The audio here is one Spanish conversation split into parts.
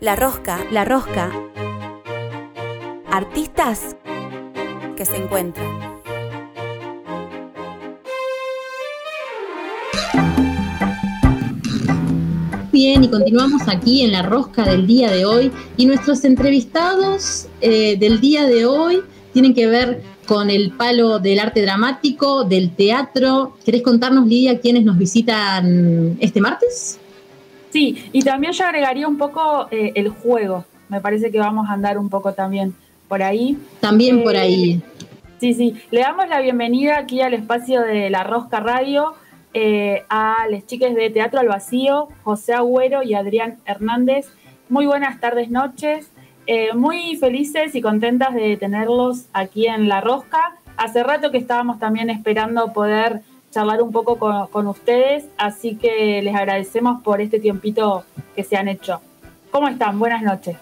La Rosca. La Rosca. Artistas que se encuentran. Bien, y continuamos aquí en la rosca del día de hoy. Y nuestros entrevistados eh, del día de hoy tienen que ver con el palo del arte dramático, del teatro. ¿Querés contarnos, Lidia, quiénes nos visitan este martes? Sí, y también yo agregaría un poco eh, el juego. Me parece que vamos a andar un poco también por ahí. También por eh, ahí. Sí, sí. Le damos la bienvenida aquí al espacio de La Rosca Radio eh, a las chicas de Teatro al Vacío, José Agüero y Adrián Hernández. Muy buenas tardes, noches. Muy felices y contentas de tenerlos aquí en La Rosca. Hace rato que estábamos también esperando poder charlar un poco con, ustedes, así que les agradecemos por este tiempito que se han hecho. ¿Cómo están? Buenas noches.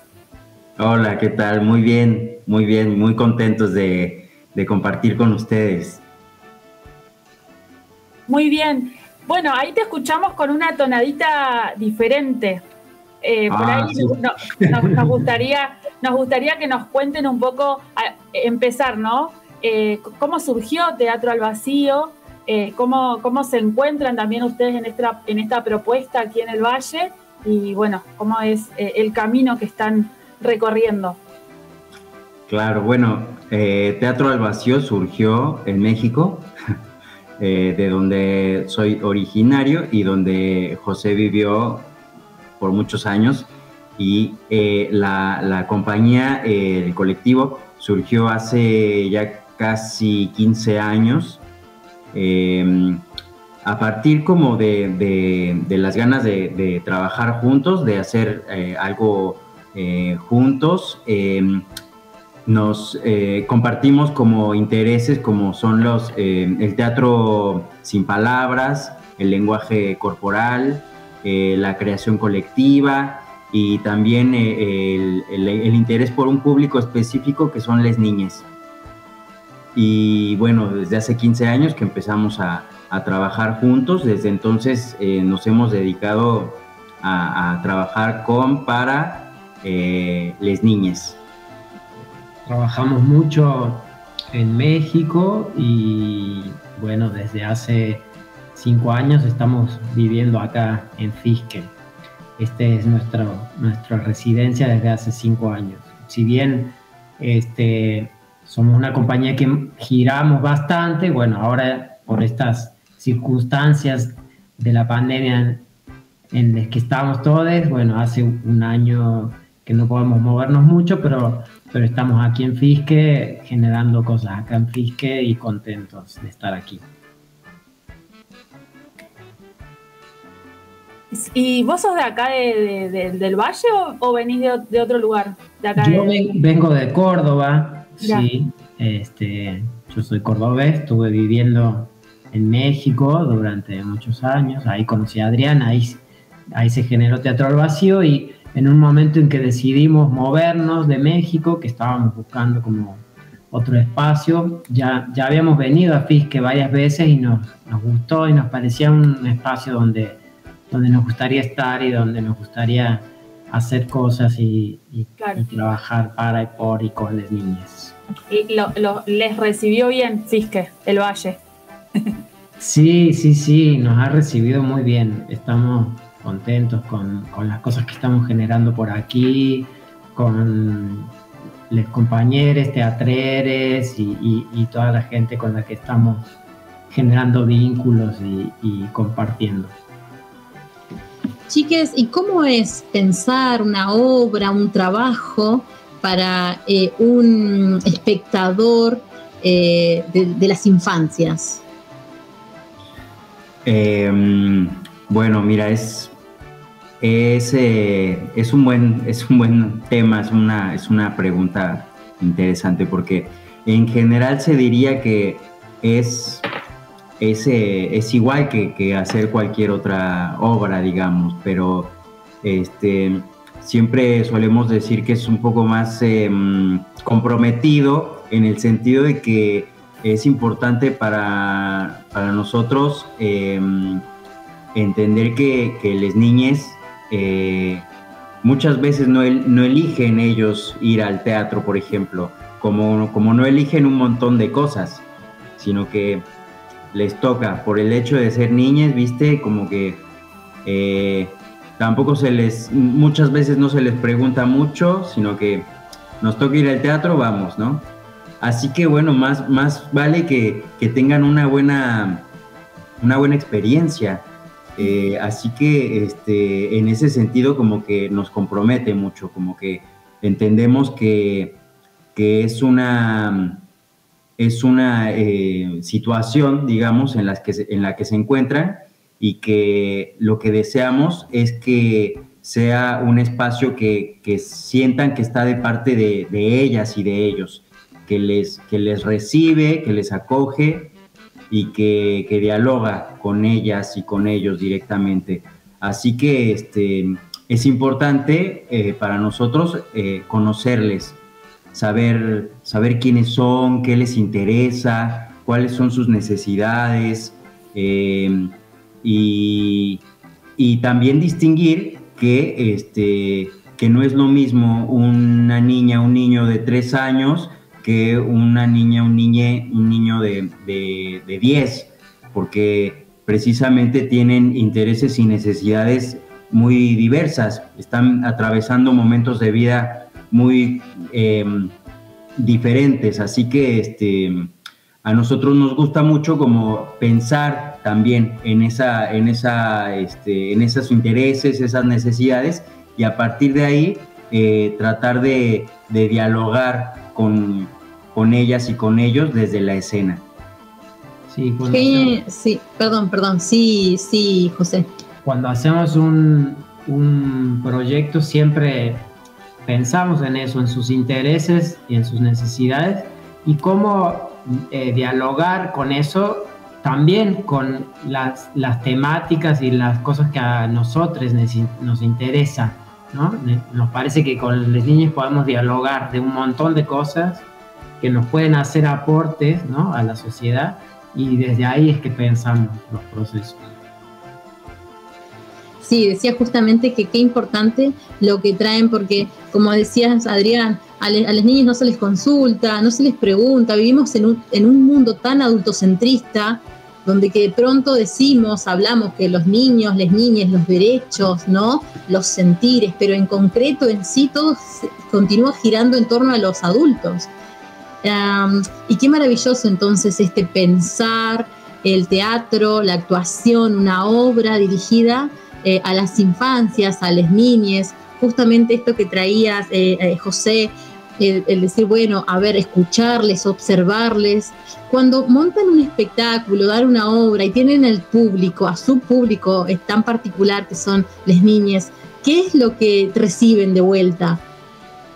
Hola, ¿qué tal? Muy bien, muy bien, muy contentos de, de compartir con ustedes. Muy bien. Bueno, ahí te escuchamos con una tonadita diferente. Eh, por ah, ahí nos, gustaría, nos gustaría que nos cuenten un poco, empezar, ¿no? Eh, ¿Cómo surgió Teatro al Vacío? Eh, cómo, ¿Cómo se encuentran también ustedes en esta, en esta propuesta aquí en el Valle? Y bueno, ¿cómo es el camino que están recorriendo? Claro, bueno, Teatro al Vacío surgió en México eh, de donde soy originario y donde José vivió por muchos años. Y eh, la, compañía, eh, el colectivo, surgió hace ya casi 15 años. Em, a partir como de, las ganas de, trabajar juntos, de hacer algo juntos, em, nos eh, compartimos como intereses como son los eh, el teatro sin palabras, el lenguaje corporal, eh, la creación colectiva y también el, interés por un público específico que son las niñas. Y bueno, desde hace 15 años que empezamos a, trabajar juntos, desde entonces nos hemos dedicado a, trabajar con, para las niñas trabajamos mucho en México y bueno, desde hace cinco años estamos viviendo acá en Fisque. Esta es nuestra, nuestra residencia desde hace cinco años. Si bien este, somos una compañía que giramos bastante, bueno, ahora por estas circunstancias de la pandemia en las que estamos todos, bueno, hace un año que no podemos movernos mucho, pero pero estamos aquí en Fisque generando cosas acá en Fisque y contentos de estar aquí. ¿Y vos sos de acá del Valle o, venís de, otro lugar? yo vengo de Córdoba, sí. Este, yo soy cordobés, estuve viviendo en México durante muchos años, ahí conocí a Adrián, ahí, ahí se generó Teatro al Vacío y en un momento en que decidimos movernos de México, que estábamos buscando como otro espacio, ya, ya habíamos venido a Fisque varias veces y nos, nos gustó y nos parecía un espacio donde, donde nos gustaría estar y donde nos gustaría hacer cosas y, trabajar para y por y con las niñas. ¿Y lo, les recibió bien Fisque, el Valle? sí, sí, sí, nos ha recibido muy bien. Estamos contentos con, las cosas que estamos generando por aquí, con los compañeros, teatreres y, toda la gente con la que estamos generando vínculos y, compartiendo. Chiques, ¿y cómo es pensar una obra, un trabajo para eh, un espectador eh, de, las infancias? Em, bueno, mira, es, es, eh, es, un, buen, es un buen tema, es una, es una pregunta interesante porque en general se diría que es, es, eh, es igual que, hacer cualquier otra obra, digamos, pero este, siempre solemos decir que es un poco más em, comprometido en el sentido de que es importante para, para nosotros em, entender que, que las niñas eh, muchas veces no, no eligen ellos ir al teatro, por ejemplo, como, como no eligen un montón de cosas, sino que les toca por el hecho de ser niñas, viste, como que eh, tampoco se les, muchas veces no se les pregunta mucho, sino que nos toca ir al teatro, vamos, ¿no? Así que bueno, más, más vale que, que tengan una buena, una buena experiencia. Eh, así que este, en ese sentido como que nos compromete mucho, como que entendemos que, que es una, es una eh, situación, digamos, en, las que en la que se encuentran y que lo que deseamos es que sea un espacio que, que sientan que está de parte de, de, ellas y de ellos, que les, que les recibe, que les acoge y que, que, dialoga con ellas y con ellos directamente. Así que este, es importante eh, para nosotros eh, conocerles, saber, saber quiénes son, qué les interesa, cuáles son sus necesidades eh, y, y, también distinguir que, este, que no es lo mismo una niña, un niño de tres años que una niña, un, niñe, un niño de, de, de 10, porque precisamente tienen intereses y necesidades muy diversas, están atravesando momentos de vida muy eh, diferentes, así que este, a nosotros nos gusta mucho como pensar también en, esa, en, esa, este, en esos intereses, esas necesidades, y a partir de ahí eh, tratar de, de dialogar con, con ellas y con ellos desde la escena. Sí, sí, sí, perdón, perdón, sí, sí, José. Cuando hacemos un, un proyecto siempre pensamos en eso, en sus intereses y en sus necesidades y cómo eh, dialogar con eso también con las, las, temáticas y las cosas que a nosotros nos interesan. ¿no? Nos parece que con los niños podemos dialogar de un montón de cosas que nos pueden hacer aportes ¿no? a la sociedad y desde ahí es que pensamos los procesos. Sí, decía justamente que qué importante lo que traen, porque como decías, Adrián, a, le, a los niños no se les consulta, no se les pregunta, vivimos en un, en un mundo tan adultocentrista, donde que de pronto decimos, hablamos que los niños, las niñas, los derechos, ¿no? Los sentires, pero en concreto en sí todo continúa girando en torno a los adultos. Y qué maravilloso entonces este pensar el teatro, la actuación, una obra dirigida eh, a las infancias, a las niñas, justamente esto que traías, eh, eh, José, el, decir, bueno, a ver, escucharles, observarles. Cuando montan un espectáculo, dar una obra y tienen el público, a su público es tan particular que son las niñas, ¿qué es lo que reciben de vuelta?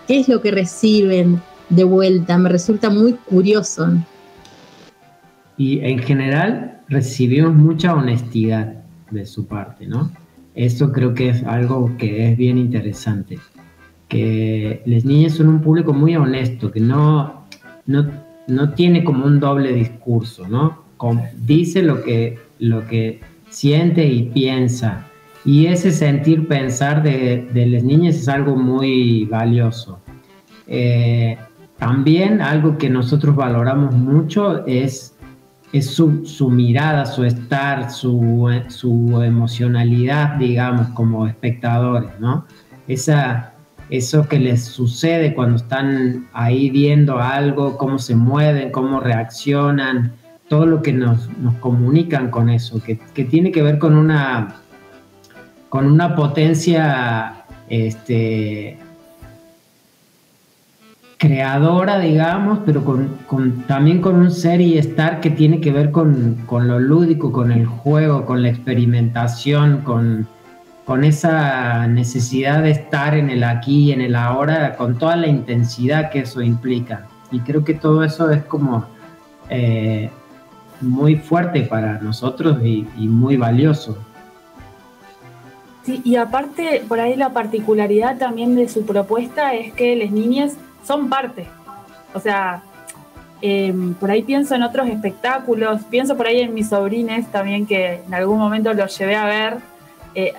¿Qué es lo que reciben de vuelta? Me resulta muy curioso. Y en general recibimos mucha honestidad de su parte, ¿no? Esto creo que es algo que es bien interesante. Que las niñas son un público muy honesto, que no, no, no tiene como un doble discurso, ¿no? dice lo que, lo que siente y piensa. Y ese sentir, pensar de, de las niñas es algo muy valioso. Eh, también algo que nosotros valoramos mucho es es su, su, mirada, su estar, su, su, emocionalidad, digamos, como espectadores, ¿no? Esa, eso que les sucede cuando están ahí viendo algo, cómo se mueven, cómo reaccionan, todo lo que nos, nos comunican con eso, que, que, tiene que ver con una, con una potencia este, creadora, digamos, pero con, con, también con un ser y estar que tiene que ver con, con, lo lúdico, con el juego, con la experimentación, con, con esa necesidad de estar en el aquí y en el ahora, con toda la intensidad que eso implica. Y creo que todo eso es como eh, muy fuerte para nosotros y, y muy valioso. Sí, y aparte, por ahí la particularidad también de su propuesta es que las niñas son parte. O sea, eh, por ahí pienso en otros espectáculos, pienso por ahí en mis sobrines también que en algún momento los llevé a ver. Eh,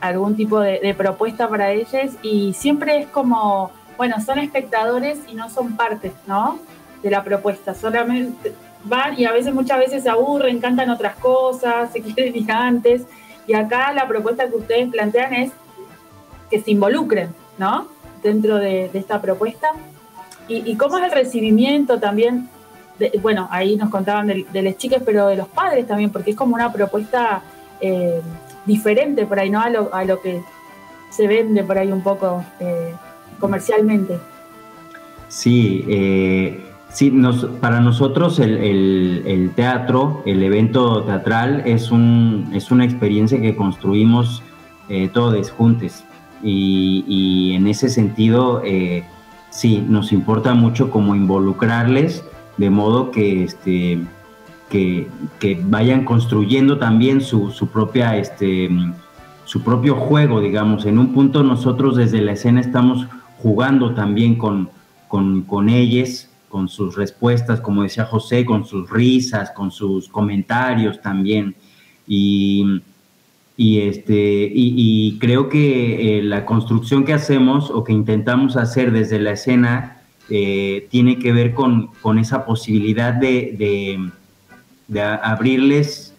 algún tipo de, propuesta para ellos y siempre es como, bueno, son espectadores y no son partes, ¿no? De la propuesta, solamente van y a veces, muchas veces se aburren, cantan otras cosas, se quieren ir antes y acá la propuesta que ustedes plantean es que se involucren, ¿no? Dentro de, esta propuesta. Y, cómo es el recibimiento también? bueno, ahí nos contaban de, de las chicas, pero de los padres también, porque es como una propuesta eh, diferente por ahí, ¿no? A lo, a lo que se vende por ahí un poco eh, comercialmente. Sí, eh, sí nos, para nosotros el, teatro, el evento teatral es, un, es una experiencia que construimos eh, todos juntos y, en ese sentido sí, nos importa mucho como involucrarles de modo que este, que, vayan construyendo también su, propia, este, su propio juego, digamos. En un punto nosotros desde la escena estamos jugando también con, con, con ellos, con sus respuestas, como decía José, con sus risas, con sus comentarios también. Y, y, este, y, creo que eh, la construcción que hacemos o que intentamos hacer desde la escena eh, tiene que ver con, con esa posibilidad de, de abrirles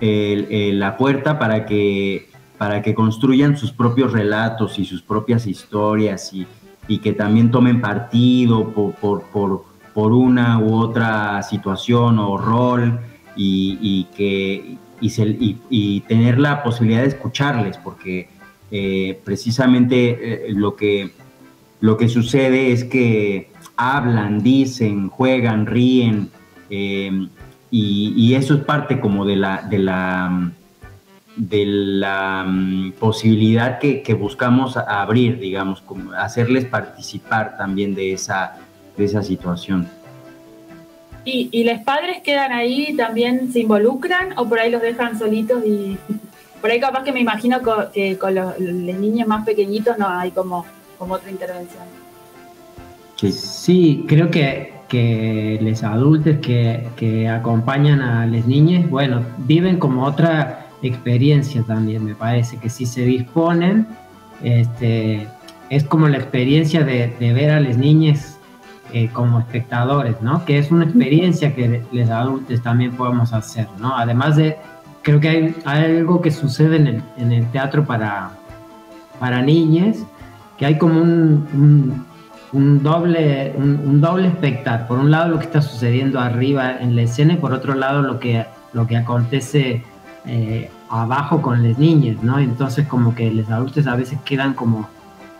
la puerta para que, para que construyan sus propios relatos y sus propias historias y, que también tomen partido por, por, una u otra situación o rol y, que, y, tener la posibilidad de escucharles, porque eh, precisamente eh, lo, que, lo que sucede es que hablan, dicen, juegan, ríen, eh, y, eso es parte como de la, de la, de la mm, posibilidad que, buscamos abrir, digamos, como hacerles participar también de esa, de esa situación. ¿Y, ¿Y los padres quedan ahí, también se involucran o por ahí los dejan solitos y por ahí capaz que me imagino que con los, niños más pequeñitos no hay como, como otra intervención? Sí. creo que que los adultos que, acompañan a las niñas, bueno, viven como otra experiencia también, me parece, que si se disponen, este, es como la experiencia de, ver a las niñas eh, como espectadores, ¿no? Que es una experiencia que los adultos también podemos hacer, ¿no? Además de, creo que hay, algo que sucede en el, teatro para, para niñas, que hay como un un doble, un, doble espectáculo. Por un lado lo que está sucediendo arriba en la escena y por otro lado lo que, lo que acontece eh, abajo con las niñas, ¿no? Entonces como que los adultos a veces quedan como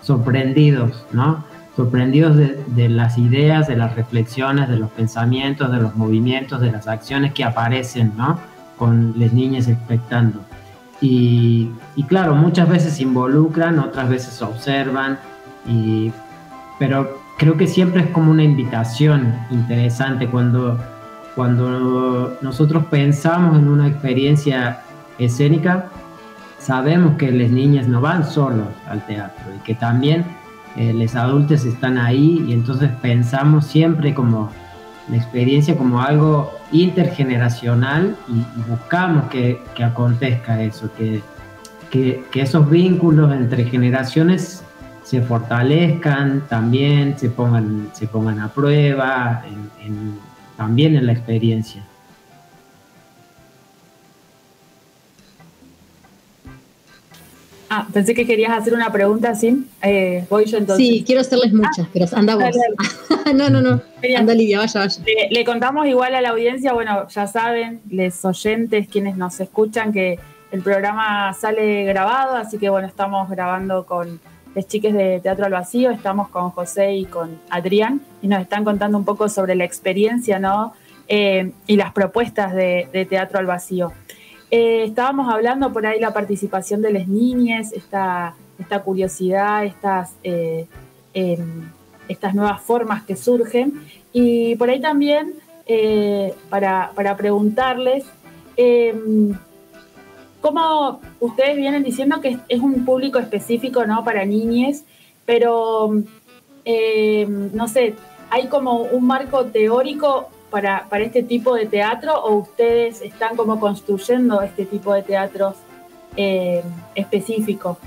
sorprendidos, ¿no? Sorprendidos de, las ideas, de las reflexiones, de los pensamientos, de los movimientos, de las acciones que aparecen, ¿no? Con las niñas expectando. Y, y claro, muchas veces se involucran, otras veces observan y pero creo que siempre es como una invitación interesante cuando, cuando nosotros pensamos en una experiencia escénica, sabemos que las niñas no van solos al teatro y que también eh, los adultos están ahí y entonces pensamos siempre como la experiencia como algo intergeneracional y, buscamos que, que, acontezca eso, que, que, esos vínculos entre generaciones se fortalezcan también, se pongan, se pongan a prueba también en la experiencia. Ah, pensé que querías hacer una pregunta, ¿sí? Eh, voy yo entonces. Sí, quiero hacerles muchas, pero anda vos. no, no, no. Anda Lidia, vaya, vaya. le, contamos igual a la audiencia, bueno, ya saben, les oyentes, quienes nos escuchan, que el programa sale grabado, así que bueno, estamos grabando con las chicas de Teatro al Vacío, estamos con José y con Adrián y nos están contando un poco sobre la experiencia ¿no? Eh, y las propuestas de, Teatro al Vacío. Eh, estábamos hablando por ahí la participación de las niñas, esta, esta curiosidad, estas, eh, em, estas nuevas formas que surgen y por ahí también para, para preguntarles em, como ustedes vienen diciendo que es un público específico, ¿no? Para niñes, pero eh, no sé, ¿hay como un marco teórico para, para este tipo de teatro o ustedes están como construyendo este tipo de teatros eh, específico.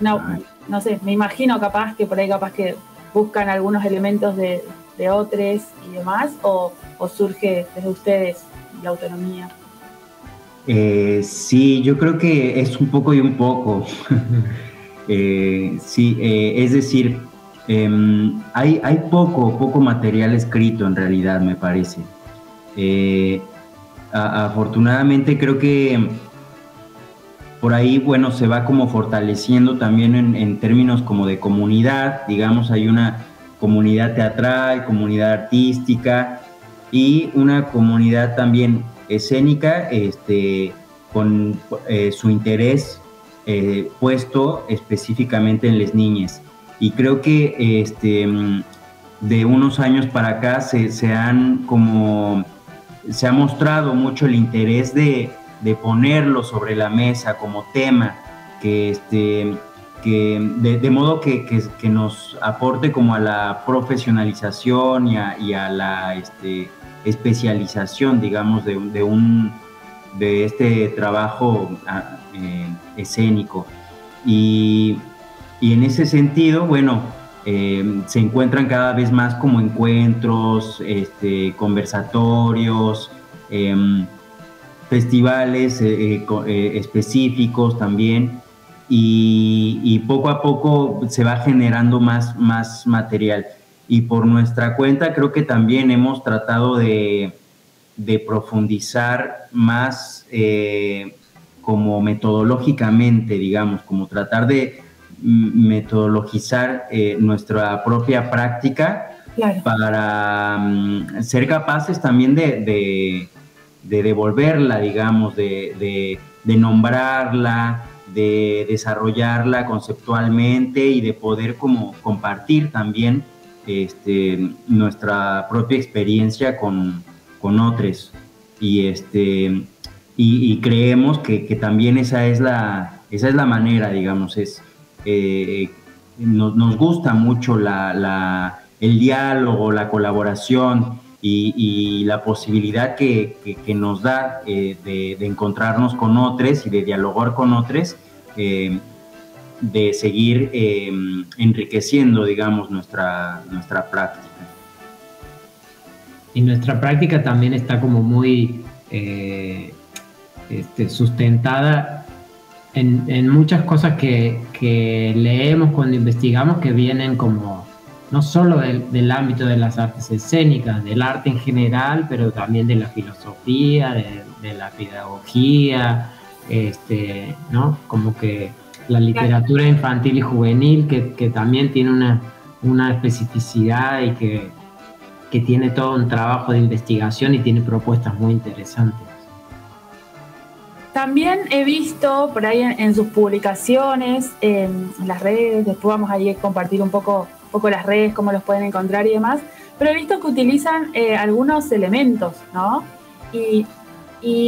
No, no sé, me imagino capaz que por ahí capaz que buscan algunos elementos de, de otros y demás, o, surge desde ustedes la autonomía. Eh, sí, yo creo que es un poco y un poco. Eh, sí, es decir, em, hay, poco, poco material escrito en realidad, me parece. afortunadamente creo que por ahí, bueno, se va como fortaleciendo también en, términos como de comunidad, digamos, hay una comunidad teatral, comunidad artística y una comunidad también escénica, este, con eh, su interés eh, puesto específicamente en las niñas. Y creo que este, de unos años para acá se, se han como, se ha mostrado mucho el interés de, de ponerlo sobre la mesa como tema, que, este, que de, modo que, que, nos aporte como a la profesionalización y a, y a la este, especialización, digamos, de, de, un, de este trabajo ah, eh, escénico. Y, y, en ese sentido, bueno, eh, se encuentran cada vez más como encuentros, este, conversatorios, em, festivales eh, eh, específicos también y, poco a poco se va generando más, más material. Y por nuestra cuenta creo que también hemos tratado de, profundizar más como metodológicamente, digamos, como tratar de metodologizar nuestra propia práctica para mm, ser capaces también de de devolverla, digamos, de, nombrarla, de desarrollarla conceptualmente y de poder como compartir también este, nuestra propia experiencia con, otros. Y, este, y, creemos que, también esa es la, esa es la manera, digamos, es, eh, nos, gusta mucho la, el diálogo, la colaboración y, la posibilidad que, nos da eh, de, encontrarnos con otros y de dialogar con otros, eh, de seguir eh, enriqueciendo, digamos, nuestra, nuestra práctica. Y nuestra práctica también está como muy este, sustentada en, muchas cosas que, que leemos cuando investigamos que vienen como no solo del, ámbito de las artes escénicas, del arte en general, pero también de la filosofía, de, la pedagogía, este, ¿no? Como que la literatura infantil y juvenil, que, también tiene una, una especificidad y que, que, tiene todo un trabajo de investigación y tiene propuestas muy interesantes. También he visto por ahí en, sus publicaciones, en las redes, después vamos a ir a compartir un poco poco las redes, cómo los pueden encontrar y demás, pero he visto que utilizan eh, algunos elementos, ¿no? Y,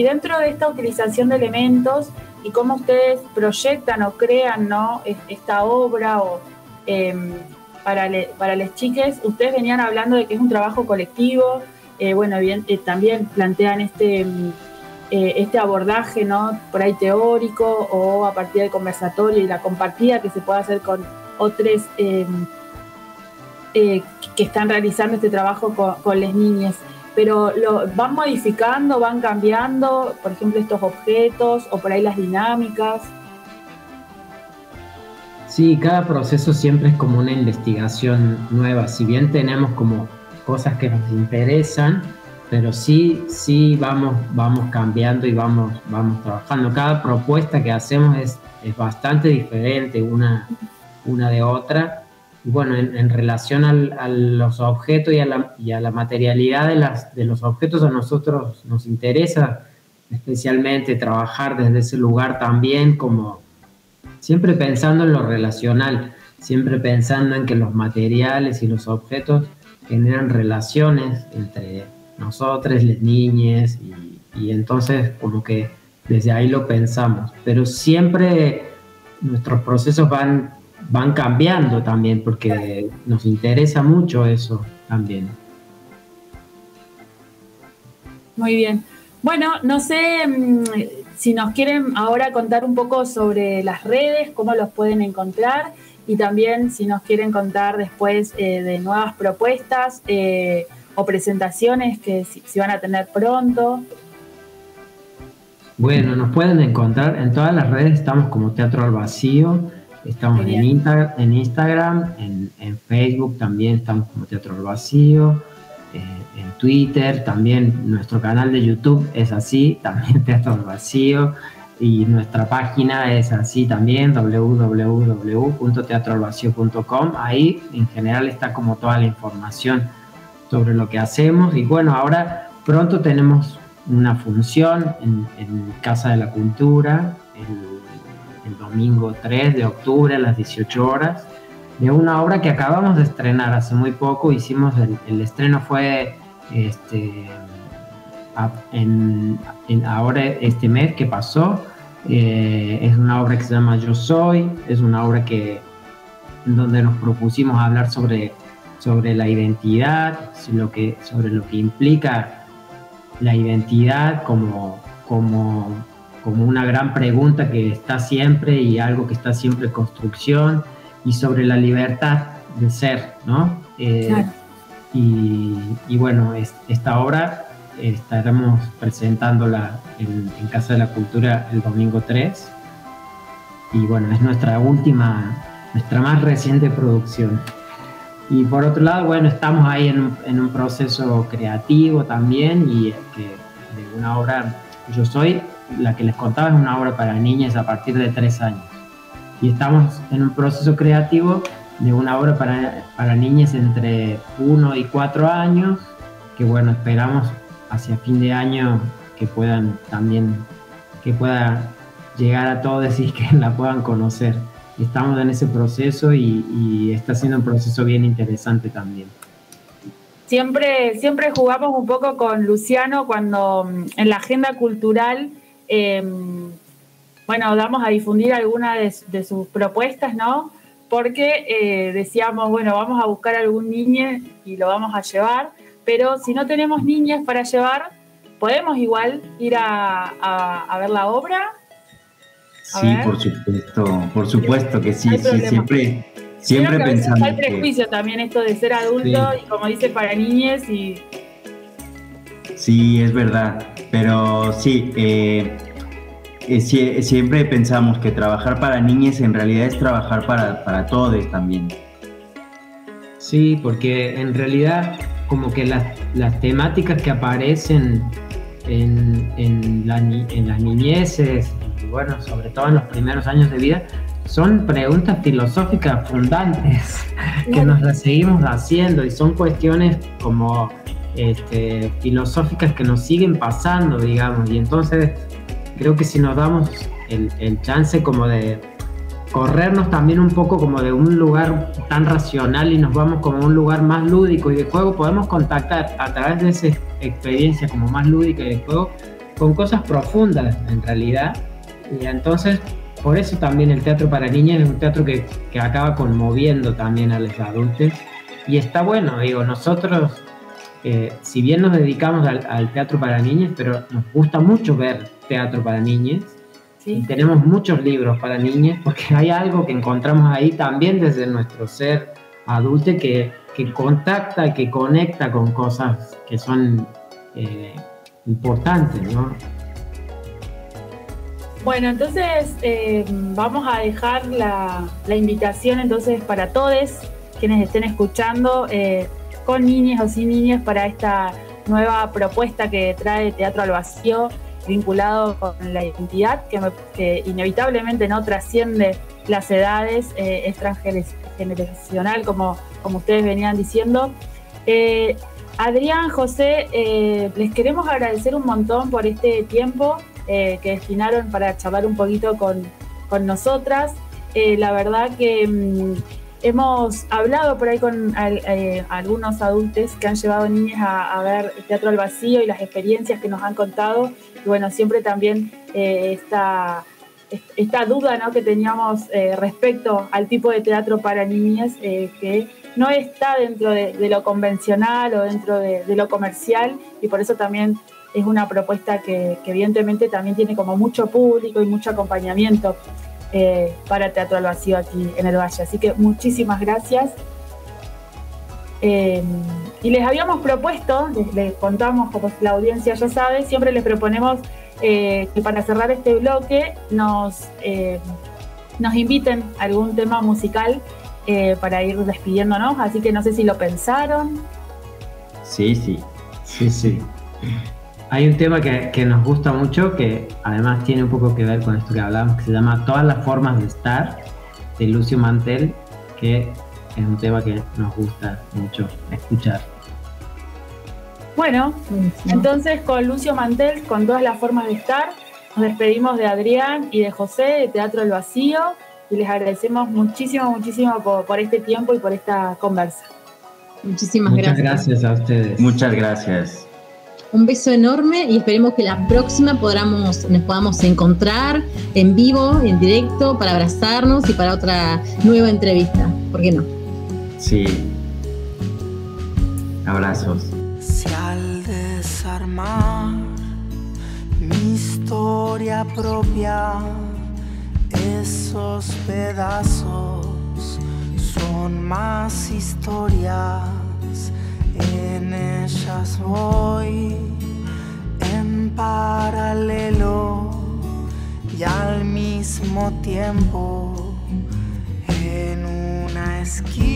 dentro de esta utilización de elementos y cómo ustedes proyectan o crean, ¿no? Esta obra o em, para, para las chiques, ustedes venían hablando de que es un trabajo colectivo, eh, bueno, eh, también plantean este, em, este abordaje, ¿no? Por ahí teórico o a partir del conversatorio y la compartida que se puede hacer con otros em, eh, que están realizando este trabajo con, las niñas, pero lo van modificando, van cambiando, por ejemplo, estos objetos o por ahí las dinámicas. Sí, cada proceso siempre es como una investigación nueva. Si bien tenemos como cosas que nos interesan, pero sí, sí vamos, vamos cambiando y vamos, vamos trabajando. Cada propuesta que hacemos es, es bastante diferente una, una de otra y bueno, en, relación a los objetos y a, la, materialidad de, las, de los objetos, a nosotros nos interesa especialmente trabajar desde ese lugar también, como siempre pensando en lo relacional, siempre pensando en que los materiales y los objetos generan relaciones entre nosotros, las niñas, y, entonces como que desde ahí lo pensamos, pero siempre nuestros procesos van van cambiando también, porque nos interesa mucho eso también. Muy bien. Bueno, no sé mm, si nos quieren ahora contar un poco sobre las redes, cómo los pueden encontrar y también si nos quieren contar después eh, de nuevas propuestas eh, o presentaciones que si, van a tener pronto. Bueno, nos pueden encontrar en todas las redes, estamos como Teatro al Vacío, estamos en, en, Instagram, en, Facebook también estamos como Teatro al Vacío, eh, en Twitter, también nuestro canal de YouTube es así, también Teatro al Vacío, y nuestra página es así también, www.teatroalvacío.com. Ahí en general está como toda la información sobre lo que hacemos. Y bueno, ahora pronto tenemos una función en, Casa de la Cultura, el, domingo 3 de octubre a las 18 horas, de una obra que acabamos de estrenar hace muy poco. Hicimos el, estreno fue este, en, ahora este mes que pasó. Eh, es una obra que se llama Yo Soy, es una obra que, en donde nos propusimos hablar sobre, sobre la identidad, sobre lo, que, sobre lo que implica la identidad como, como, como una gran pregunta que está siempre y algo que está siempre en construcción, y sobre la libertad de ser, ¿no? Eh, y, y, bueno, esta obra estaremos presentándola en, Casa de la Cultura el domingo 3. Y bueno, es nuestra última, nuestra más reciente producción. Y por otro lado, bueno, estamos ahí en un, en un proceso creativo también y que de una obra, yo soy, la que les contaba es una obra para niñas a partir de tres años. Y estamos en un proceso creativo de una obra para, para niñas entre uno y cuatro años, que bueno, esperamos hacia fin de año que puedan también, que pueda llegar a todos y que la puedan conocer. Estamos en ese proceso y, está siendo un proceso bien interesante también. Siempre, siempre jugamos un poco con Luciano cuando mm, en la agenda cultural, em, bueno, damos a difundir alguna de, sus propuestas, ¿no? Porque eh, decíamos, bueno, vamos a buscar algún niño y lo vamos a llevar pero si no tenemos niñas para llevar, podemos igual ir a, ver la obra. Sí, por supuesto, por supuesto que sí, sí siempre, siempre pensamos. Hay prejuicio también esto de ser adulto y como dice para niñas y. Sí, es verdad, pero sí, eh, eh, siempre pensamos que trabajar para niñas en realidad es trabajar para, para todos también. Sí, porque en realidad como que las, las temáticas que aparecen en, en, la, en las niñeces, bueno, sobre todo en los primeros años de vida, son preguntas filosóficas fundantes que nos las seguimos haciendo y son cuestiones como este, filosóficas que nos siguen pasando, digamos, y entonces creo que si nos damos el, el chance como de corrernos también un poco como de un lugar tan racional y nos vamos como a un lugar más lúdico y de juego, podemos contactar a través de esa experiencia como más lúdica y de juego con cosas profundas en realidad. Y entonces, por eso también el teatro para niñas es un teatro que, que acaba conmoviendo también a los adultos. Y está bueno, digo, nosotros, eh, si bien nos dedicamos al, al teatro para niñas, pero nos gusta mucho ver teatro para niñas, tenemos muchos libros para niñas porque hay algo que encontramos ahí también desde nuestro ser adulto que, que contacta, que conecta con cosas que son eh, importantes, ¿no? Bueno, entonces eh, vamos a dejar la, invitación entonces para todos quienes estén escuchando eh, con niñas o sin niñas para esta nueva propuesta que trae Teatro al Vacío vinculado con la identidad, que, inevitablemente no trasciende las edades, eh, es transgeneracional, como, como ustedes venían diciendo. Eh, Adrián, José, les queremos agradecer un montón por este tiempo que destinaron para charlar un poquito con, con nosotras. la verdad que mm, hemos hablado por ahí con algunos adultos que han llevado niñas a, a, ver teatro al vacío y las experiencias que nos han contado bueno, siempre también eh, esta, esta, duda ¿no? que teníamos eh, respecto al tipo de teatro para niñas eh, que no está dentro de, lo convencional o dentro de, lo comercial y por eso también es una propuesta que, evidentemente también tiene como mucho público y mucho acompañamiento eh, para Teatro al Vacío aquí en el Valle. Así que muchísimas gracias. Eh, y les habíamos propuesto, les, contamos, como la audiencia ya sabe, siempre les proponemos que para cerrar este bloque nos, nos inviten a algún tema musical para ir despidiéndonos. Así que no sé si lo pensaron. Sí, sí. Sí, sí. Hay un tema que, nos gusta mucho, que además tiene un poco que ver con esto que hablamos, que se llama Todas las formas de estar, de Lucio Mantel, que es un tema que nos gusta mucho escuchar. Bueno, entonces con Lucio Mantel, con todas las formas de estar, nos despedimos de Adrián y de José de Teatro El Vacío y les agradecemos muchísimo, muchísimo por este tiempo y por esta conversa. Muchísimas Muchas gracias. gracias a ustedes. Muchas gracias. Un beso enorme y esperemos que la próxima podamos, nos podamos encontrar en vivo, en directo, para abrazarnos y para otra nueva entrevista. ¿Por qué no? Sí. Abrazos. Si al desarmar mi historia propia, esos pedazos son más historias, en ellas voy en paralelo y al mismo tiempo en una esquina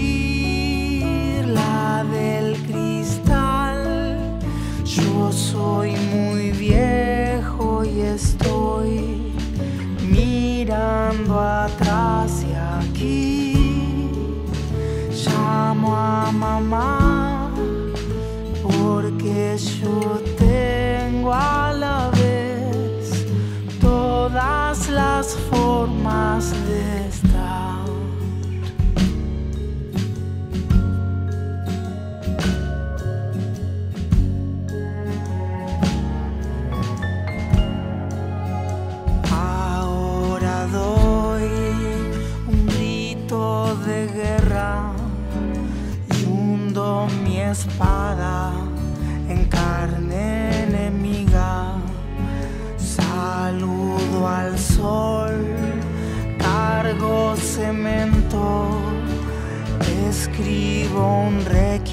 del cristal. Yo soy muy viejo y estoy mirando atrás y aquí llamo a mamá porque yo tengo a la vez todas las formas de estar.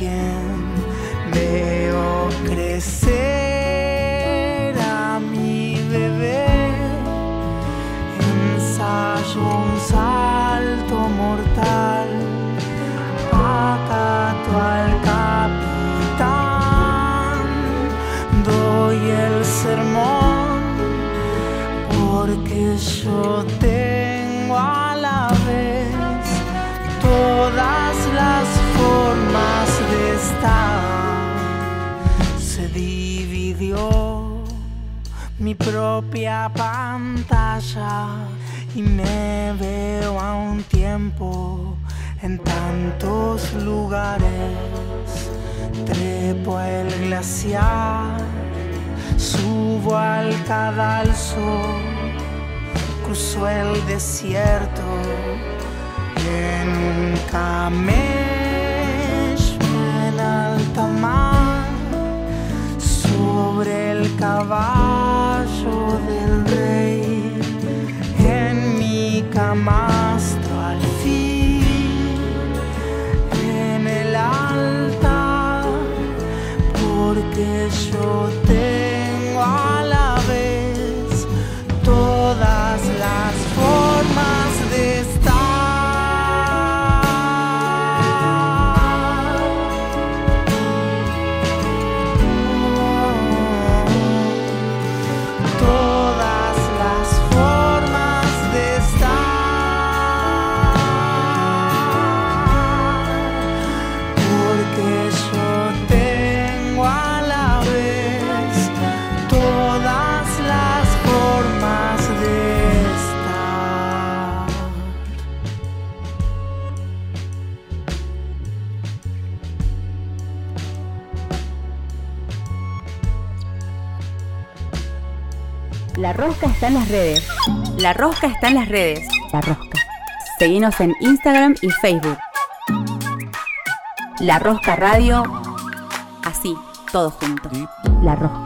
Un dividió mi propia pantalla y me veo a un tiempo en tantos lugares. Trepo el glaciar, subo al cadalso, cruzo el desierto en un camello en alta mar, sobre el caballo del rey, en mi camastro al fin. En el altar, porque yo tengo a La Rosca está en las redes. La Rosca. Seguinos en Instagram y Facebook. La Rosca Radio. Así, todo junto. La Rosca.